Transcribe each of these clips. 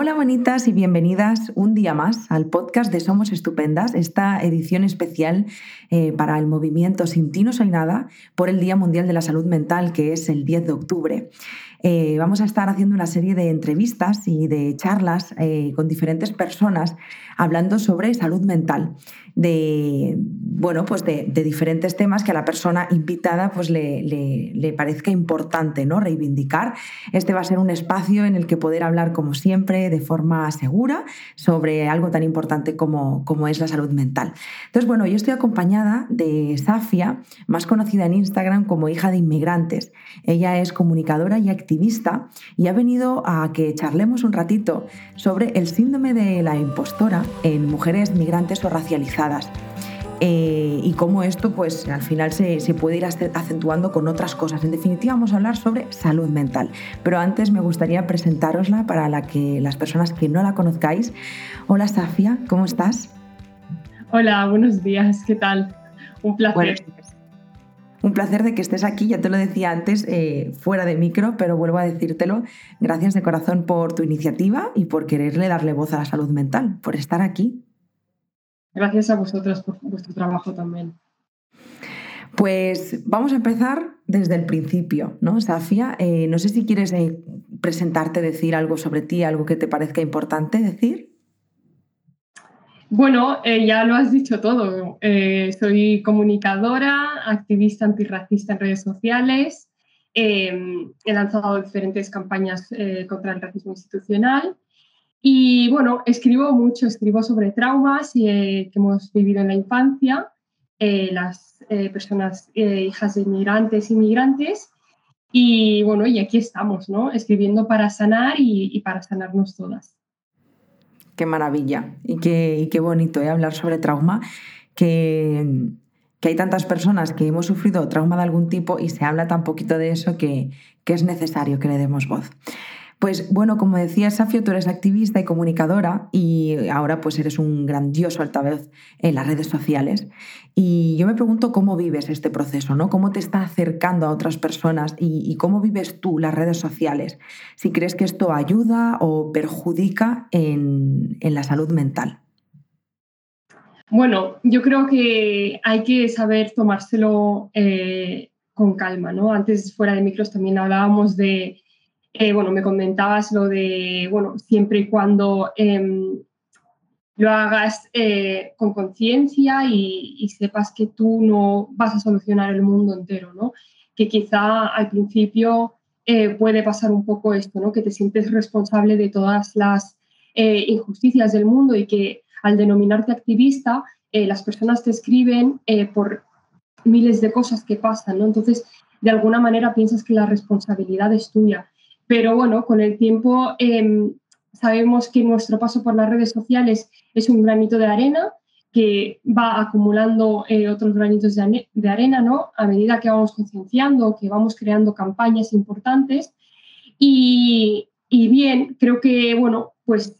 Hola bonitas y bienvenidas un día más al podcast de Somos Estupendas, esta edición especial eh, para el movimiento Sin ti no soy nada por el Día Mundial de la Salud Mental que es el 10 de octubre. Eh, vamos a estar haciendo una serie de entrevistas y de charlas eh, con diferentes personas hablando sobre salud mental, de, bueno, pues de, diferentes temas que a la persona invitada pues le, le, parezca importante ¿no? reivindicar. Este va a ser un espacio en el que poder hablar, como siempre, de forma segura sobre algo tan importante como, como es la salud mental. Entonces, bueno, yo estoy acompañada de Safia, más conocida en Instagram como hija de inmigrantes. Ella es comunicadora y activista y ha venido a que charlemos un ratito sobre el síndrome de la impostora en mujeres migrantes o racializadas. Eh, y cómo esto pues al final se, puede ir acentuando con otras cosas. En definitiva vamos a hablar sobre salud mental, pero antes me gustaría presentarosla para la que, las personas que no la conozcáis. Hola Safia, ¿cómo estás? Hola, buenos días, ¿qué tal? Un placer. Un placer de que estés aquí, ya te lo decía antes, eh, fuera de micro, pero vuelvo a decírtelo. Gracias de corazón por tu iniciativa y por quererle darle voz a la salud mental, por estar aquí. Gracias a vosotros por vuestro trabajo también. Pues vamos a empezar desde el principio, ¿no, Safia? Eh, no sé si quieres eh, presentarte, decir algo sobre ti, algo que te parezca importante decir. Bueno, eh, ya lo has dicho todo. soy comunicadora, activista antirracista en redes sociales. he lanzado diferentes campañas contra el racismo institucional y bueno, escribo mucho, escribo sobre traumas eh, que hemos vivido en la infancia, eh, las eh, personas hijas de inmigrantes, inmigrantes. Y bueno, y aquí estamos, ¿no? Escribiendo para sanar y, para sanarnos todas. Qué maravilla y qué, qué bonito hablar sobre trauma, que, que, hay tantas personas que hemos sufrido trauma de algún tipo y se habla tan poquito de eso que, que es necesario que le demos voz. Pues bueno, como decía Safio, tú eres activista y comunicadora y ahora pues eres un grandioso altavoz en las redes sociales. Y yo me pregunto cómo vives este proceso, ¿no? ¿Cómo te está acercando a otras personas y, cómo vives tú las redes sociales? Si crees que esto ayuda o perjudica en, la salud mental. Bueno, yo creo que hay que saber tomárselo eh, con calma, ¿no? Antes fuera de micros también hablábamos de eh, bueno, me comentabas lo de, bueno, siempre y cuando em, lo hagas eh, con conciencia y, sepas que tú no vas a solucionar el mundo entero, ¿no? Que quizá al principio eh, puede pasar un poco esto, ¿no? Que te sientes responsable de todas las injusticias del mundo y que al denominarte activista, las personas te escriben por miles de cosas que pasan, ¿no? Entonces, de alguna manera piensas que la responsabilidad es tuya pero bueno, con el tiempo em, sabemos que nuestro paso por las redes sociales es un granito de arena que va acumulando eh, otros granitos de, arena, ¿no? A medida que vamos concienciando, que vamos creando campañas importantes. Y, bien, creo que, bueno, pues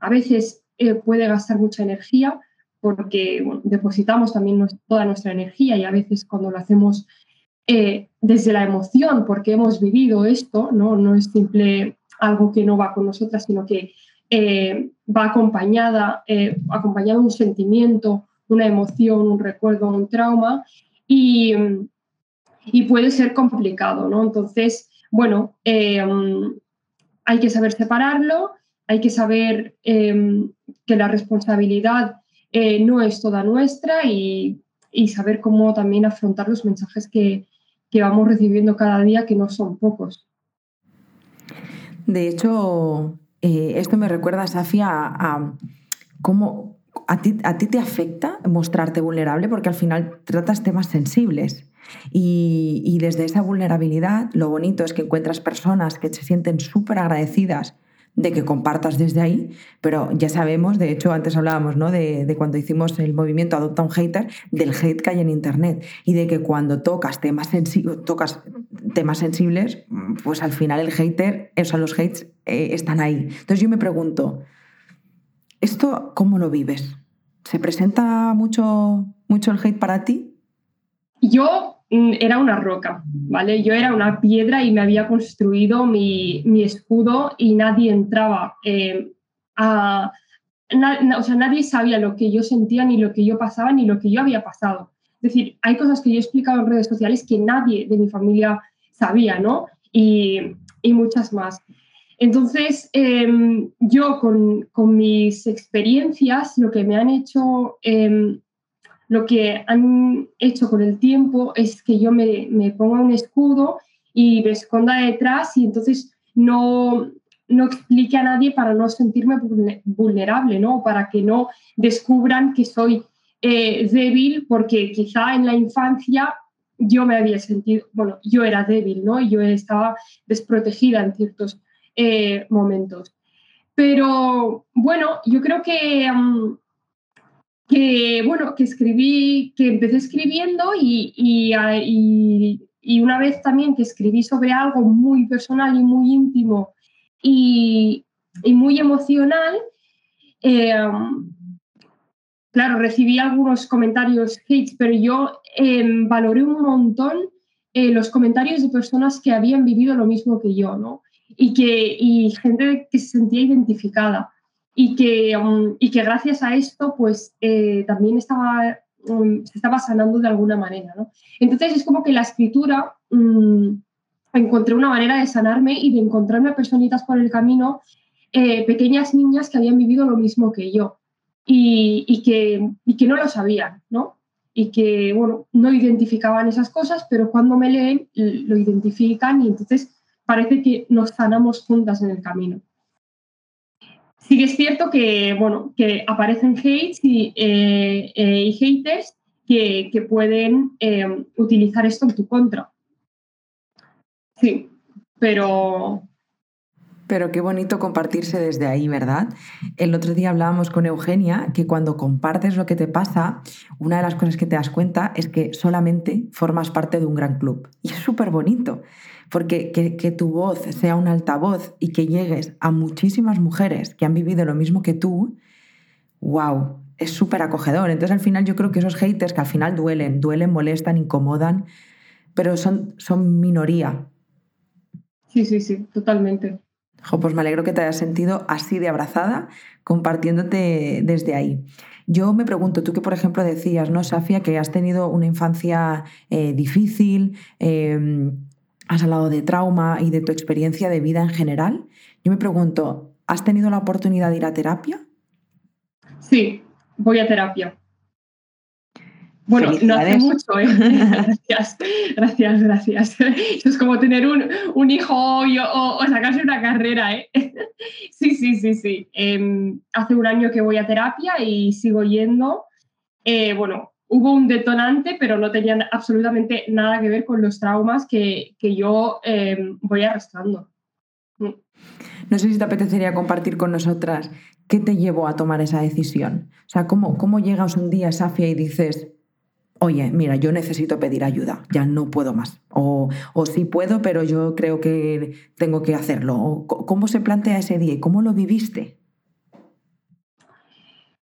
a veces eh, puede gastar mucha energía porque depositamos también toda nuestra energía y a veces cuando lo hacemos eh, desde la emoción, porque hemos vivido esto, ¿no? no es simple algo que no va con nosotras, sino que eh, va acompañada, eh, un sentimiento, una emoción, un recuerdo, un trauma, y, puede ser complicado, ¿no? Entonces, bueno, hay que saber separarlo, hay que saber que la responsabilidad no es toda nuestra y, saber cómo también afrontar los mensajes que, que vamos recibiendo cada día, que no son pocos. De hecho, eh, esto me recuerda, Safia, a, cómo a ti, a ti, te afecta mostrarte vulnerable porque al final tratas temas sensibles. Y, y desde esa vulnerabilidad, lo bonito es que encuentras personas que se sienten súper agradecidas de que compartas desde ahí, pero ya sabemos, de hecho antes hablábamos ¿no? de, cuando hicimos el movimiento Adopta un Hater, del hate que hay en Internet y de que cuando tocas temas, tocas temas sensibles, pues al final el hater, o sea, los hates eh, están ahí. Entonces yo me pregunto, ¿esto cómo lo vives? ¿Se presenta mucho, mucho el hate para ti? Yo era una roca, ¿vale? Yo era una piedra y me había construido mi, escudo y nadie entraba. Eh, a... o sea, nadie sabía lo que yo sentía, ni lo que yo pasaba, ni lo que yo había pasado. Es decir, hay cosas que yo he explicado en redes sociales que nadie de mi familia sabía, ¿no? Y, y muchas más. Entonces, em, yo con, con, mis experiencias, lo que me han hecho, em, lo que han hecho con el tiempo es que yo me, me, ponga un escudo y me esconda detrás y entonces no, no explique a nadie para no sentirme vulnerable, ¿no? Para que no descubran que soy eh, débil, porque quizá en la infancia yo me había sentido, bueno, yo era débil, ¿no? Yo estaba desprotegida en ciertos eh, momentos. Pero bueno, yo creo que, mm, que, bueno, que escribí, que empecé escribiendo y, y, una vez también que escribí sobre algo muy personal y muy íntimo y, muy emocional, eh, claro, recibí algunos comentarios hates, pero yo em, valoré un montón eh, los comentarios de personas que habían vivido lo mismo que yo, ¿no? y, que, y gente que se sentía identificada y que, um, y que gracias a esto pues eh, también estaba, um, se estaba sanando de alguna manera. ¿no? Entonces es como que la escritura um, encontré una manera de sanarme y de encontrarme personitas por el camino, eh, pequeñas niñas que habían vivido lo mismo que yo y, y, que, y que no lo sabían, ¿no? y que, bueno, no identificaban esas cosas, pero cuando me leen lo identifican y entonces parece que nos sanamos juntas en el camino. Sí que es cierto que, bueno, que aparecen hates y, eh, eh, haters que, que pueden eh, utilizar esto en tu contra. Sí, pero, pero qué bonito compartirse desde ahí, ¿verdad? El otro día hablábamos con Eugenia que cuando compartes lo que te pasa, una de las cosas que te das cuenta es que solamente formas parte de un gran club. Y es súper bonito, porque que, tu voz sea un altavoz y que llegues a muchísimas mujeres que han vivido lo mismo que tú, wow, es súper acogedor. Entonces al final yo creo que esos haters que al final duelen, duelen, molestan, incomodan, pero son, son minoría. Sí, sí, sí, totalmente pues me alegro que te hayas sentido así de abrazada compartiéndote desde ahí. Yo me pregunto, tú que por ejemplo decías, ¿no, Safia, que has tenido una infancia eh, difícil, em, has hablado de trauma y de tu experiencia de vida en general. Yo me pregunto, ¿has tenido la oportunidad de ir a terapia? Sí, voy a terapia. Bueno, no hace mucho, ¿eh? Gracias, gracias, gracias. Es como tener un, hijo o, sacarse una carrera, ¿eh? Sí, sí, sí, sí. Em, hace un año que voy a terapia y sigo yendo. Eh, bueno, hubo un detonante, pero no tenía absolutamente nada que ver con los traumas que, yo em, voy arrastrando. No sé si te apetecería compartir con nosotras qué te llevó a tomar esa decisión. O sea, ¿cómo, cómo llegas un día, Safia, y dices, oye, mira, yo necesito pedir ayuda, ya no puedo más. O, o sí puedo, pero yo creo que tengo que hacerlo. ¿Cómo se plantea ese día y cómo lo viviste?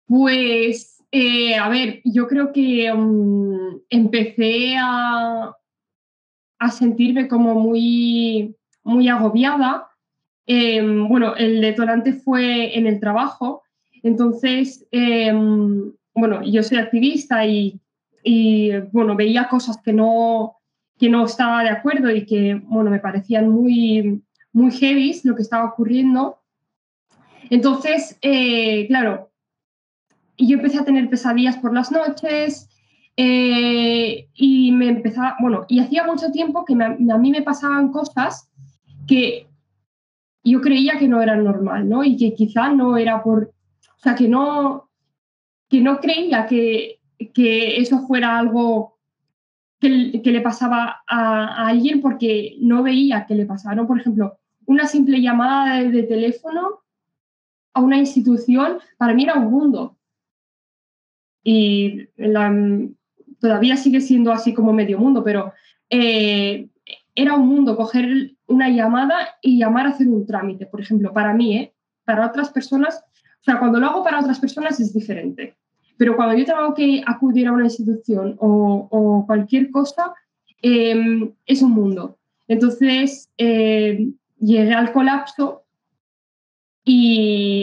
Pues, eh, a ver, yo creo que mm, empecé a, a, sentirme como muy, muy agobiada. Em, bueno, el detonante fue en el trabajo. Entonces, em, bueno, yo soy activista y bueno, veía cosas que no, que no estaba de acuerdo y que bueno, me parecían muy, muy heavy lo que estaba ocurriendo. Entonces, eh, claro, yo empecé a tener pesadillas por las noches eh, y me empezaba, bueno, y hacía mucho tiempo que a mí me pasaban cosas que yo creía que no eran normal, ¿no? Y que quizá no era por, o sea, que no, que no creía que, que eso fuera algo que, le pasaba a, alguien porque no veía que le pasaba. Por ejemplo, una simple llamada de, teléfono a una institución para mí era un mundo. Y todavía sigue siendo así como medio mundo, pero eh, era un mundo coger una llamada y llamar a hacer un trámite, por ejemplo, para mí, ¿eh? para otras personas, o sea, cuando lo hago para otras personas es diferente. Pero cuando yo tengo que acudir a una institución o, cualquier cosa, em, es un mundo. Entonces, em, llegué al colapso y,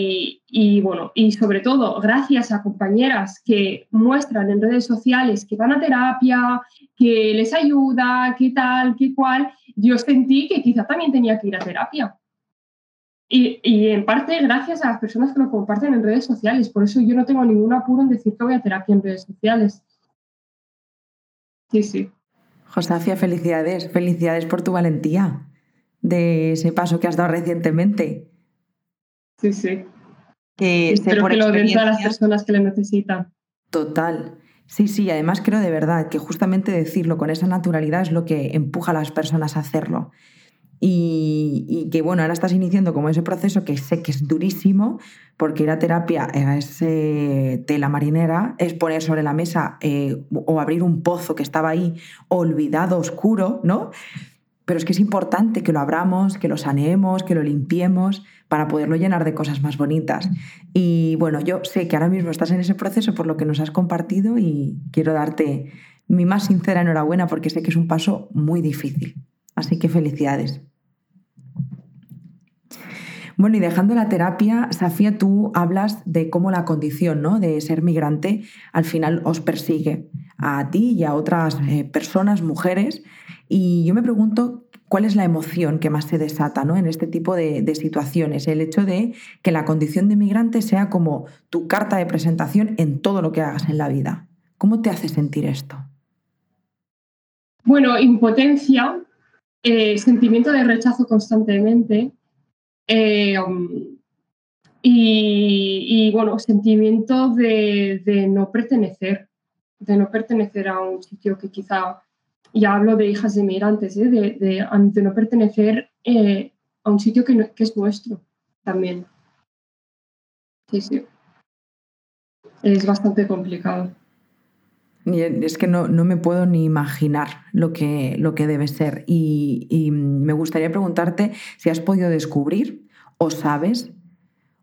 y bueno, y sobre todo gracias a compañeras que muestran en redes sociales que van a terapia, que les ayuda, qué tal, qué cual, yo sentí que quizá también tenía que ir a terapia. Y, y, en parte gracias a las personas que lo comparten en redes sociales. Por eso yo no tengo ningún apuro en decir que voy a terapia en redes sociales. Sí, sí. Josafia, felicidades. Felicidades por tu valentía de ese paso que has dado recientemente. Sí, sí. Que Espero que lo den todas las personas que le necesitan. Total. Sí, sí, además creo de verdad que justamente decirlo con esa naturalidad es lo que empuja a las personas a hacerlo. Y, que bueno, ahora estás iniciando como ese proceso que sé que es durísimo, porque ir a terapia es tela marinera, es poner sobre la mesa eh, o abrir un pozo que estaba ahí olvidado, oscuro, ¿no? Pero es que es importante que lo abramos, que lo saneemos, que lo limpiemos para poderlo llenar de cosas más bonitas. Y bueno, yo sé que ahora mismo estás en ese proceso por lo que nos has compartido y quiero darte mi más sincera enhorabuena porque sé que es un paso muy difícil. Así que felicidades. Bueno, y dejando la terapia, Safía, tú hablas de cómo la condición ¿no? de ser migrante al final os persigue a ti y a otras eh, personas, mujeres, y yo me pregunto cuál es la emoción que más se desata ¿no? en este tipo de, situaciones. El hecho de que la condición de migrante sea como tu carta de presentación en todo lo que hagas en la vida. ¿Cómo te hace sentir esto? Bueno, impotencia, eh, sentimiento de rechazo constantemente eh, y, bueno, sentimiento de, de no pertenecer, de no pertenecer a un sitio que quizá ya hablo de hijas de migrantes, ¿eh? de, de, no pertenecer eh, a un sitio que, que, es nuestro también. Sí, sí. Es bastante complicado. Es que no, no, me puedo ni imaginar lo que, lo que debe ser. Y, me gustaría preguntarte si has podido descubrir o sabes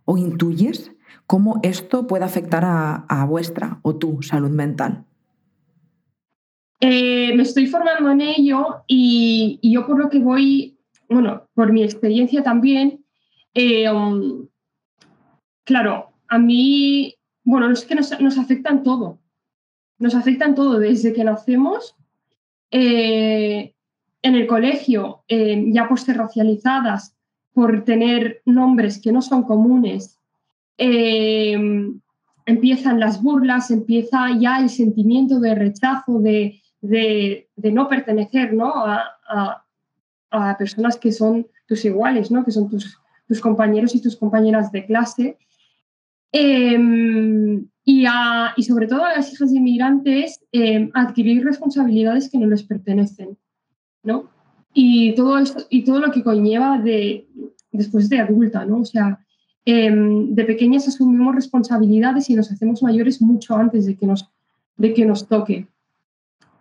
o intuyes cómo esto puede afectar a, a vuestra o tu salud mental. Eh, me estoy formando en ello y, yo por lo que voy, bueno, por mi experiencia también, eh, um, claro, a mí, bueno, es que nos, nos afectan todo, nos afectan todo desde que nacemos. Eh, en el colegio, ya por racializadas, por tener nombres que no son comunes, empiezan las burlas, empieza ya el sentimiento de rechazo, de, de, no pertenecer ¿no? A, personas que son tus iguales, ¿no? que son tus, tus compañeros y tus compañeras de clase. Y, y, sobre todo a las hijas de inmigrantes em, adquirir responsabilidades que no les pertenecen. ¿no? Y, todo esto, y todo lo que conlleva de, después de adulta. ¿no? O sea, em, de pequeñas asumimos responsabilidades y nos hacemos mayores mucho antes de que nos, de que nos toque.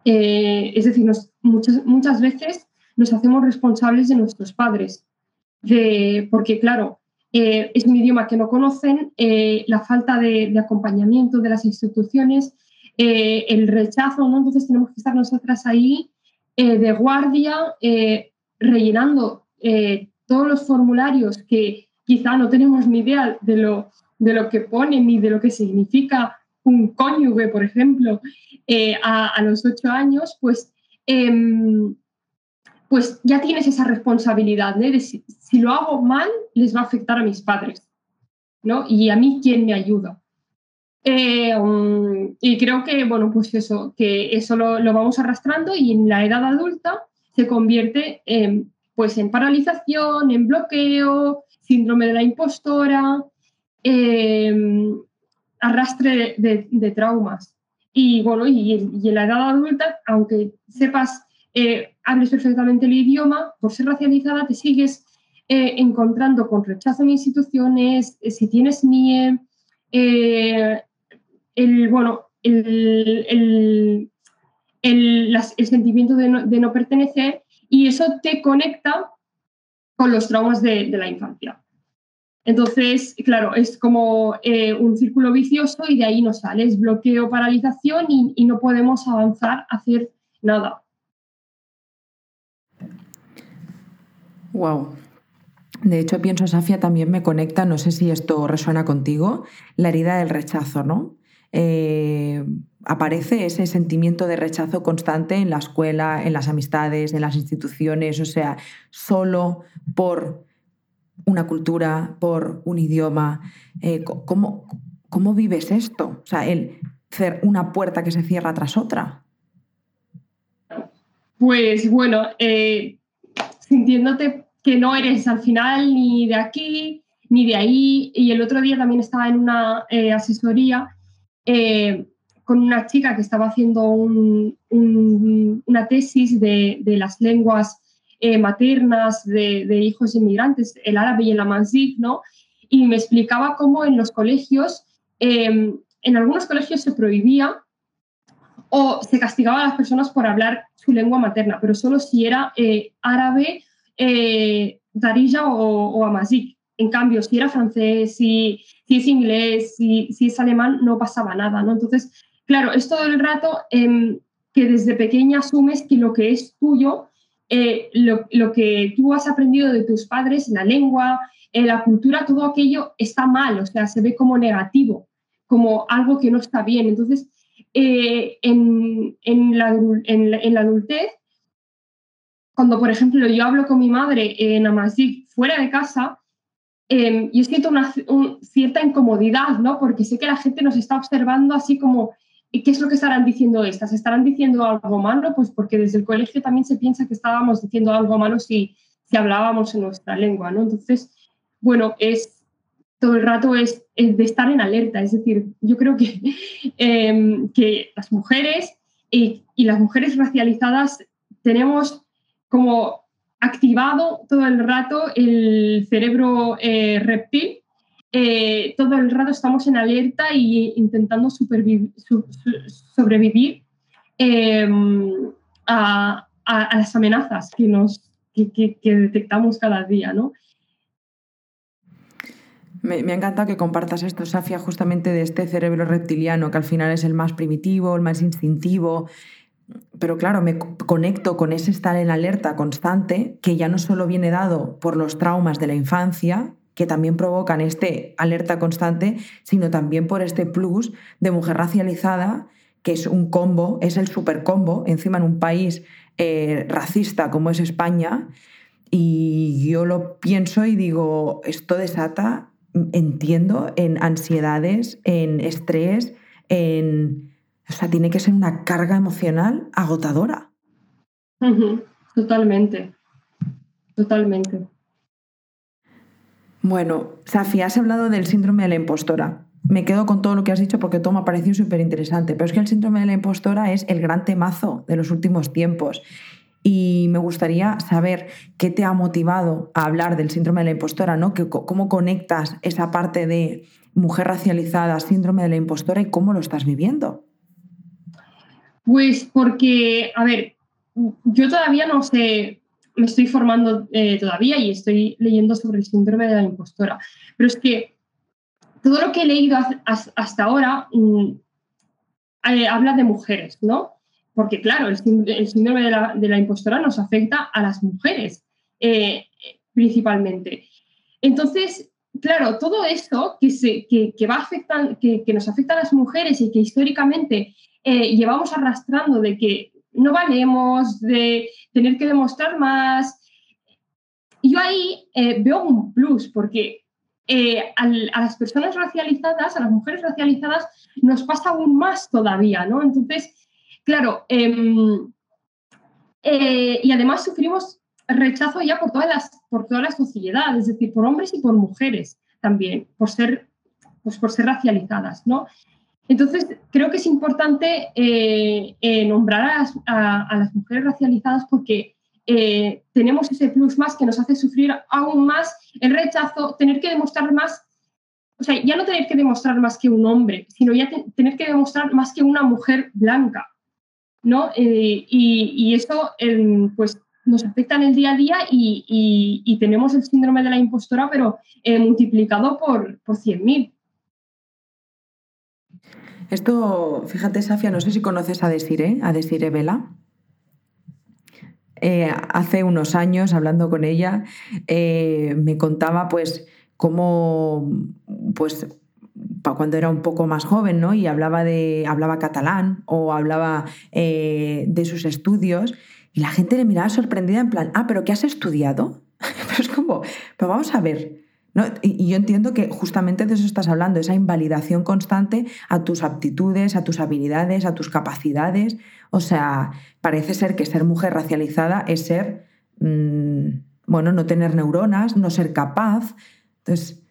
Eh, es decir, muchas, muchas veces nos hacemos responsables de nuestros padres, de, porque claro, eh, es un idioma que no conocen, eh, la falta de, acompañamiento de las instituciones, el rechazo, ¿no? Entonces tenemos que estar nosotras ahí de guardia, rellenando todos los formularios que quizá no tenemos ni idea de lo, de lo que pone ni de lo que significa un cónyuge, por ejemplo, eh, a, los ocho años, pues, em, pues ya tienes esa responsabilidad de si, lo hago mal, les va a afectar a mis padres, ¿no? Y a mí, ¿quién me ayuda? Eh, um, y creo que, bueno, pues eso, que eso lo, vamos arrastrando y en la edad adulta se convierte en, pues en paralización, en bloqueo, síndrome de la impostora, em, arrastre de, traumas. Y bueno, y, en la edad adulta, aunque sepas, eh, hables perfectamente el idioma, por ser racializada te sigues eh, encontrando con rechazo en instituciones, eh, si tienes NIE, el, bueno, el, el, el sentimiento de no, de no, pertenecer y eso te conecta con los traumas de, la infancia. Entonces, claro, es como eh, un círculo vicioso y de ahí no sales, bloqueo, paralización y, no podemos avanzar, hacer nada. Wow. De hecho, pienso, Safia, también me conecta, no sé si esto resuena contigo, la herida del rechazo, ¿no? Eh, aparece ese sentimiento de rechazo constante en la escuela, en las amistades, en las instituciones, o sea, solo por una cultura, por un idioma. Eh, ¿cómo, ¿Cómo vives esto? O sea, el ser una puerta que se cierra tras otra. Pues bueno, eh, sintiéndote que no eres al final ni de aquí ni de ahí. Y el otro día también estaba en una eh, asesoría eh, con una chica que estaba haciendo una tesis de, las lenguas eh, maternas de, hijos inmigrantes, el árabe y el amazigh, ¿no? Y me explicaba cómo en los colegios, en algunos colegios se prohibía o se castigaba a las personas por hablar su lengua materna, pero solo si era árabe eh, Darija o, o. En cambio, si era francés, si, si es inglés, si, si, es alemán, no pasaba nada, ¿no? Entonces, claro, es todo el rato em, que desde pequeña asumes que lo que es tuyo, eh, lo, lo, que tú has aprendido de tus padres, la lengua, eh, la cultura, todo aquello está mal, o sea, se ve como negativo, como algo que no está bien. Entonces, eh, en, en, la, en, en la adultez, cuando, por ejemplo, yo hablo con mi madre en Amazigh fuera de casa, eh, yo siento una cierta incomodidad, ¿no? Porque sé que la gente nos está observando así como, ¿qué es lo que estarán diciendo estas? ¿Estarán diciendo algo malo? Pues porque desde el colegio también se piensa que estábamos diciendo algo malo si, si hablábamos en nuestra lengua, ¿no? Entonces, bueno, es todo el rato es, de estar en alerta. Es decir, yo creo que, em, que las mujeres y, las mujeres racializadas tenemos como activado todo el rato el cerebro eh, reptil. Eh, todo el rato estamos en alerta e intentando sobrevivir em, a, las amenazas que, nos, que, detectamos cada día. ¿no? Me, me, encanta que compartas esto, Safia, justamente de este cerebro reptiliano, que al final es el más primitivo, el más instintivo, pero claro, me conecto con ese estar en alerta constante, que ya no solo viene dado por los traumas de la infancia, que también provocan este alerta constante, sino también por este plus de mujer racializada, que es un combo, es el super combo, encima en un país eh, racista como es España. Y yo lo pienso y digo, esto desata, entiendo, en ansiedades, en estrés, en o sea, tiene que ser una carga emocional agotadora. Totalmente, totalmente. Bueno, Safi, has hablado del síndrome de la impostora. Me quedo con todo lo que has dicho porque todo me ha parecido súper interesante, pero es que el síndrome de la impostora es el gran temazo de los últimos tiempos. Y me gustaría saber qué te ha motivado a hablar del síndrome de la impostora, ¿no? ¿Cómo conectas esa parte de mujer racializada, síndrome de la impostora y cómo lo estás viviendo? Pues porque, a ver, yo todavía no sé, me estoy formando eh, todavía y estoy leyendo sobre el síndrome de la impostora, pero es que todo lo que he leído hasta ahora mm, eh, habla de mujeres, ¿no? Porque claro, el, síndrome de la, impostora nos afecta a las mujeres eh, principalmente. Entonces, claro, todo esto que, se, que, que va a que, que, nos afecta a las mujeres y que históricamente eh, llevamos arrastrando de que no valemos, de tener que demostrar más. Yo ahí eh, veo un plus, porque a las personas racializadas, a las mujeres racializadas, nos pasa aún más todavía, ¿no? Entonces, claro, em, y además sufrimos rechazo ya por, todas las, por toda la sociedad, es decir, por hombres y por mujeres también, por ser, pues por ser racializadas, ¿no? Entonces, creo que es importante eh, eh, nombrar a las, mujeres racializadas porque eh, tenemos ese plus más que nos hace sufrir aún más el rechazo, tener que demostrar más, o sea, ya no tener que demostrar más que un hombre, sino ya tener que demostrar más que una mujer blanca, ¿no? y, eso, pues, nos afecta en el día a día y, tenemos el síndrome de la impostora, pero multiplicado por, por 100.000. Esto, fíjate, Safia, no sé si conoces a Desire, a Desire Vela. eh, hace unos años, hablando con ella, eh, me contaba pues cómo, pues cuando era un poco más joven, ¿no? Y hablaba, de, hablaba catalán o hablaba eh, de sus estudios y la gente le miraba sorprendida en plan, ah, pero ¿qué has estudiado? pero es como, pero vamos a ver, y, yo entiendo que justamente de eso estás hablando, esa invalidación constante a tus aptitudes, a tus habilidades, a tus capacidades. O sea, parece ser que ser mujer racializada es ser, mm, bueno, no tener neuronas, no ser capaz. Entonces...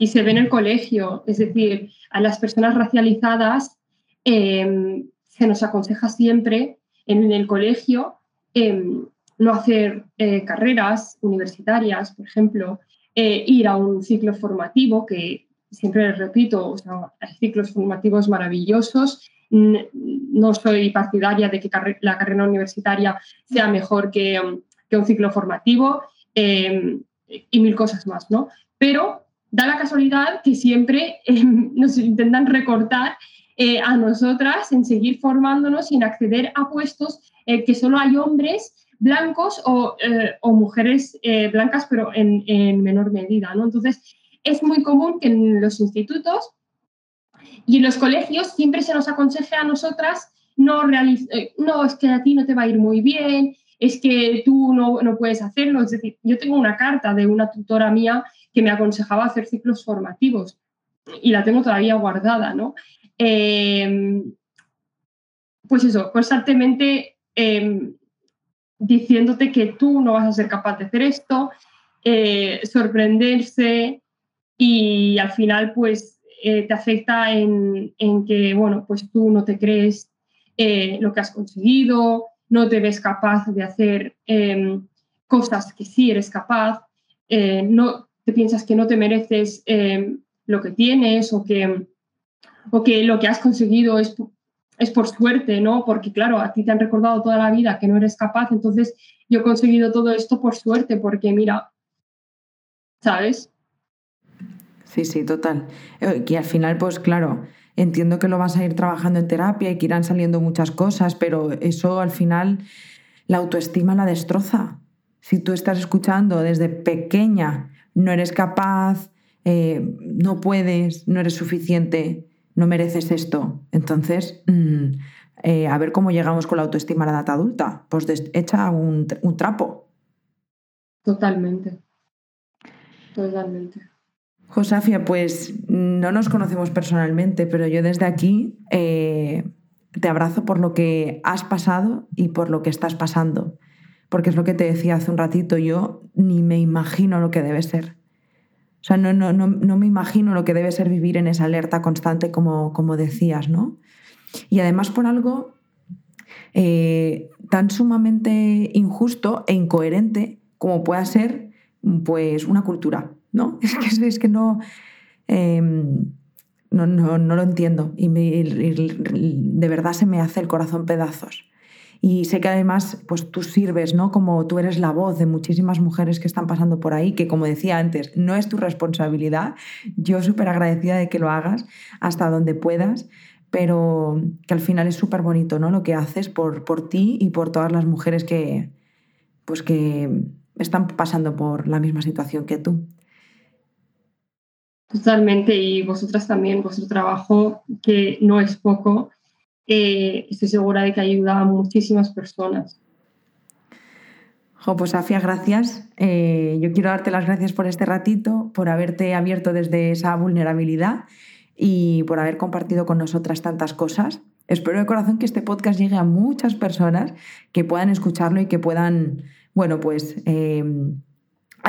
Y se ve en el colegio, es decir, a las personas racializadas em, se nos aconseja siempre en el colegio em, no hacer eh, carreras universitarias, por ejemplo, eh, ir a un ciclo formativo que siempre les repito, hay ciclos formativos maravillosos. No soy partidaria de que la carrera universitaria sea mejor que, um, un ciclo formativo em, y mil cosas más, ¿no? Pero da la casualidad que siempre em, nos intentan recortar eh, a nosotras en seguir formándonos y en acceder a puestos eh, que solo hay hombres blancos o, eh, mujeres eh, blancas, pero en, menor medida. ¿no? Entonces, es muy común que en los institutos y en los colegios siempre se nos aconseje a nosotras no, eh, no, es que a ti no te va a ir muy bien, es que tú no, no, puedes hacerlo. Es decir, yo tengo una carta de una tutora mía que me aconsejaba hacer ciclos formativos y la tengo todavía guardada, ¿no? pues eso, constantemente eh, diciéndote que tú no vas a ser capaz de hacer esto, eh, sorprenderse y al final pues eh, te afecta en, que, bueno, pues tú no te crees eh, lo que has conseguido, no te ves capaz de hacer em, cosas que sí eres capaz, no piensas que no te mereces em, lo que tienes o que, o que lo que has conseguido es es por suerte, ¿no? Porque claro, a ti te han recordado toda la vida que no eres capaz, entonces yo he conseguido todo esto por suerte, porque mira, ¿sabes? Sí, sí, total. Que al final, pues claro, entiendo que lo vas a ir trabajando en terapia y que irán saliendo muchas cosas, pero eso al final la autoestima la destroza. Si tú estás escuchando desde pequeña, no eres capaz, eh, no puedes, no eres suficiente, no mereces esto. Entonces, mm, eh, a ver cómo llegamos con la autoestima a la edad adulta. Pues echa un, trapo. Totalmente. Totalmente. Josafia, pues no nos conocemos personalmente, pero yo desde aquí eh, te abrazo por lo que has pasado y por lo que estás pasando. Porque es lo que te decía hace un ratito, yo ni me imagino lo que debe ser. O sea, no, no, no, me imagino lo que debe ser vivir en esa alerta constante, como, como decías, ¿no? Y además por algo eh, tan sumamente injusto e incoherente como pueda ser pues, una cultura, ¿no? Es que, es que no, em, no, no, no, lo entiendo y, de verdad se me hace el corazón pedazos. Y sé que además pues tú sirves, ¿no? Como tú eres la voz de muchísimas mujeres que están pasando por ahí, que como decía antes, no es tu responsabilidad. Yo súper agradecida de que lo hagas hasta donde puedas, pero que al final es súper bonito, ¿no? Lo que haces por, por ti y por todas las mujeres que, pues que están pasando por la misma situación que tú. Totalmente, y vosotras también, vuestro trabajo, que no es poco, estoy segura de que ayuda a muchísimas personas. Jo, pues Afia, gracias. Eh, yo quiero darte las gracias por este ratito, por haberte abierto desde esa vulnerabilidad y por haber compartido con nosotras tantas cosas. Espero de corazón que este podcast llegue a muchas personas que puedan escucharlo y que puedan, bueno, pues eh,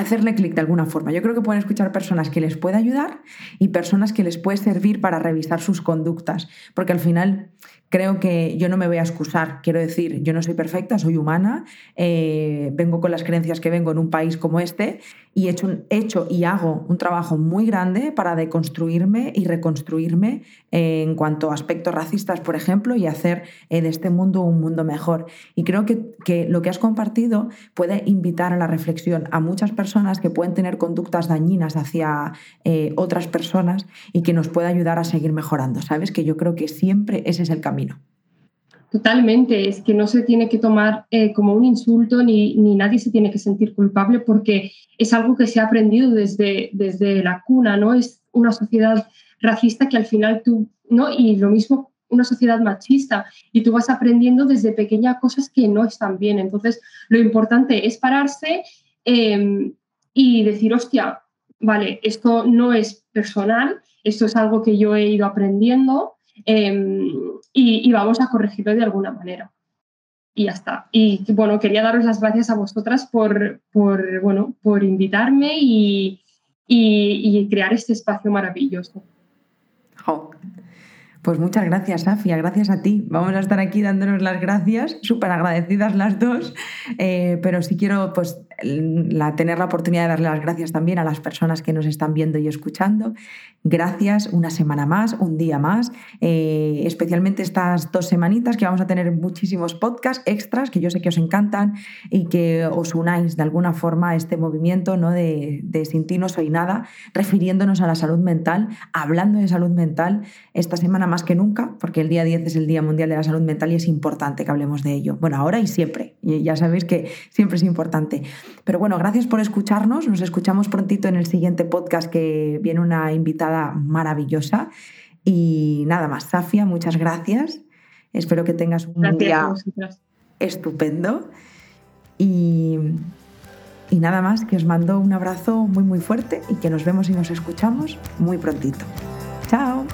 hacerle clic de alguna forma. Yo creo que pueden escuchar personas que les pueda ayudar y personas que les puede servir para revisar sus conductas, porque al final creo que yo no me voy a excusar. Quiero decir, yo no soy perfecta, soy humana, eh, vengo con las creencias que vengo en un país como este y he hecho, hecho y hago un trabajo muy grande para deconstruirme y reconstruirme en cuanto a aspectos racistas, por ejemplo, y hacer eh, de este mundo un mundo mejor. Y creo que, que lo que has compartido puede invitar a la reflexión a muchas personas que pueden tener conductas dañinas hacia eh, otras personas y que nos puede ayudar a seguir mejorando. ¿Sabes? Que yo creo que siempre ese es el camino. Totalmente, es que no se tiene que tomar eh, como un insulto ni, ni, nadie se tiene que sentir culpable porque es algo que se ha aprendido desde, desde la cuna, ¿no? Es una sociedad racista que al final tú, ¿no? Y lo mismo una sociedad machista y tú vas aprendiendo desde pequeña cosas que no están bien. Entonces, lo importante es pararse em, y decir, hostia, vale, esto no es personal, esto es algo que yo he ido aprendiendo Em, y, vamos a corregirlo de alguna manera. Y ya está. Y bueno, quería daros las gracias a vosotras por, por, bueno, por invitarme y, y, crear este espacio maravilloso. Pues muchas gracias, Safia, gracias a ti. Vamos a estar aquí dándonos las gracias, súper agradecidas las dos, eh, pero sí quiero pues, la, tener la oportunidad de darle las gracias también a las personas que nos están viendo y escuchando. Gracias una semana más, un día más, eh, especialmente estas dos semanitas que vamos a tener muchísimos podcasts extras que yo sé que os encantan y que os unáis de alguna forma a este movimiento ¿no? de, de Sin ti no soy nada, refiriéndonos a la salud mental, hablando de salud mental esta semana más que nunca, porque el día 10 es el Día Mundial de la Salud Mental y es importante que hablemos de ello. Bueno, ahora y siempre, y ya sabéis que siempre es importante. Pero bueno, gracias por escucharnos, nos escuchamos prontito en el siguiente podcast que viene una invitada maravillosa. Y nada más, Safia, muchas gracias. Espero que tengas un día estupendo. Y, y nada más, que os mando un abrazo muy muy fuerte y que nos vemos y nos escuchamos muy prontito. Chao.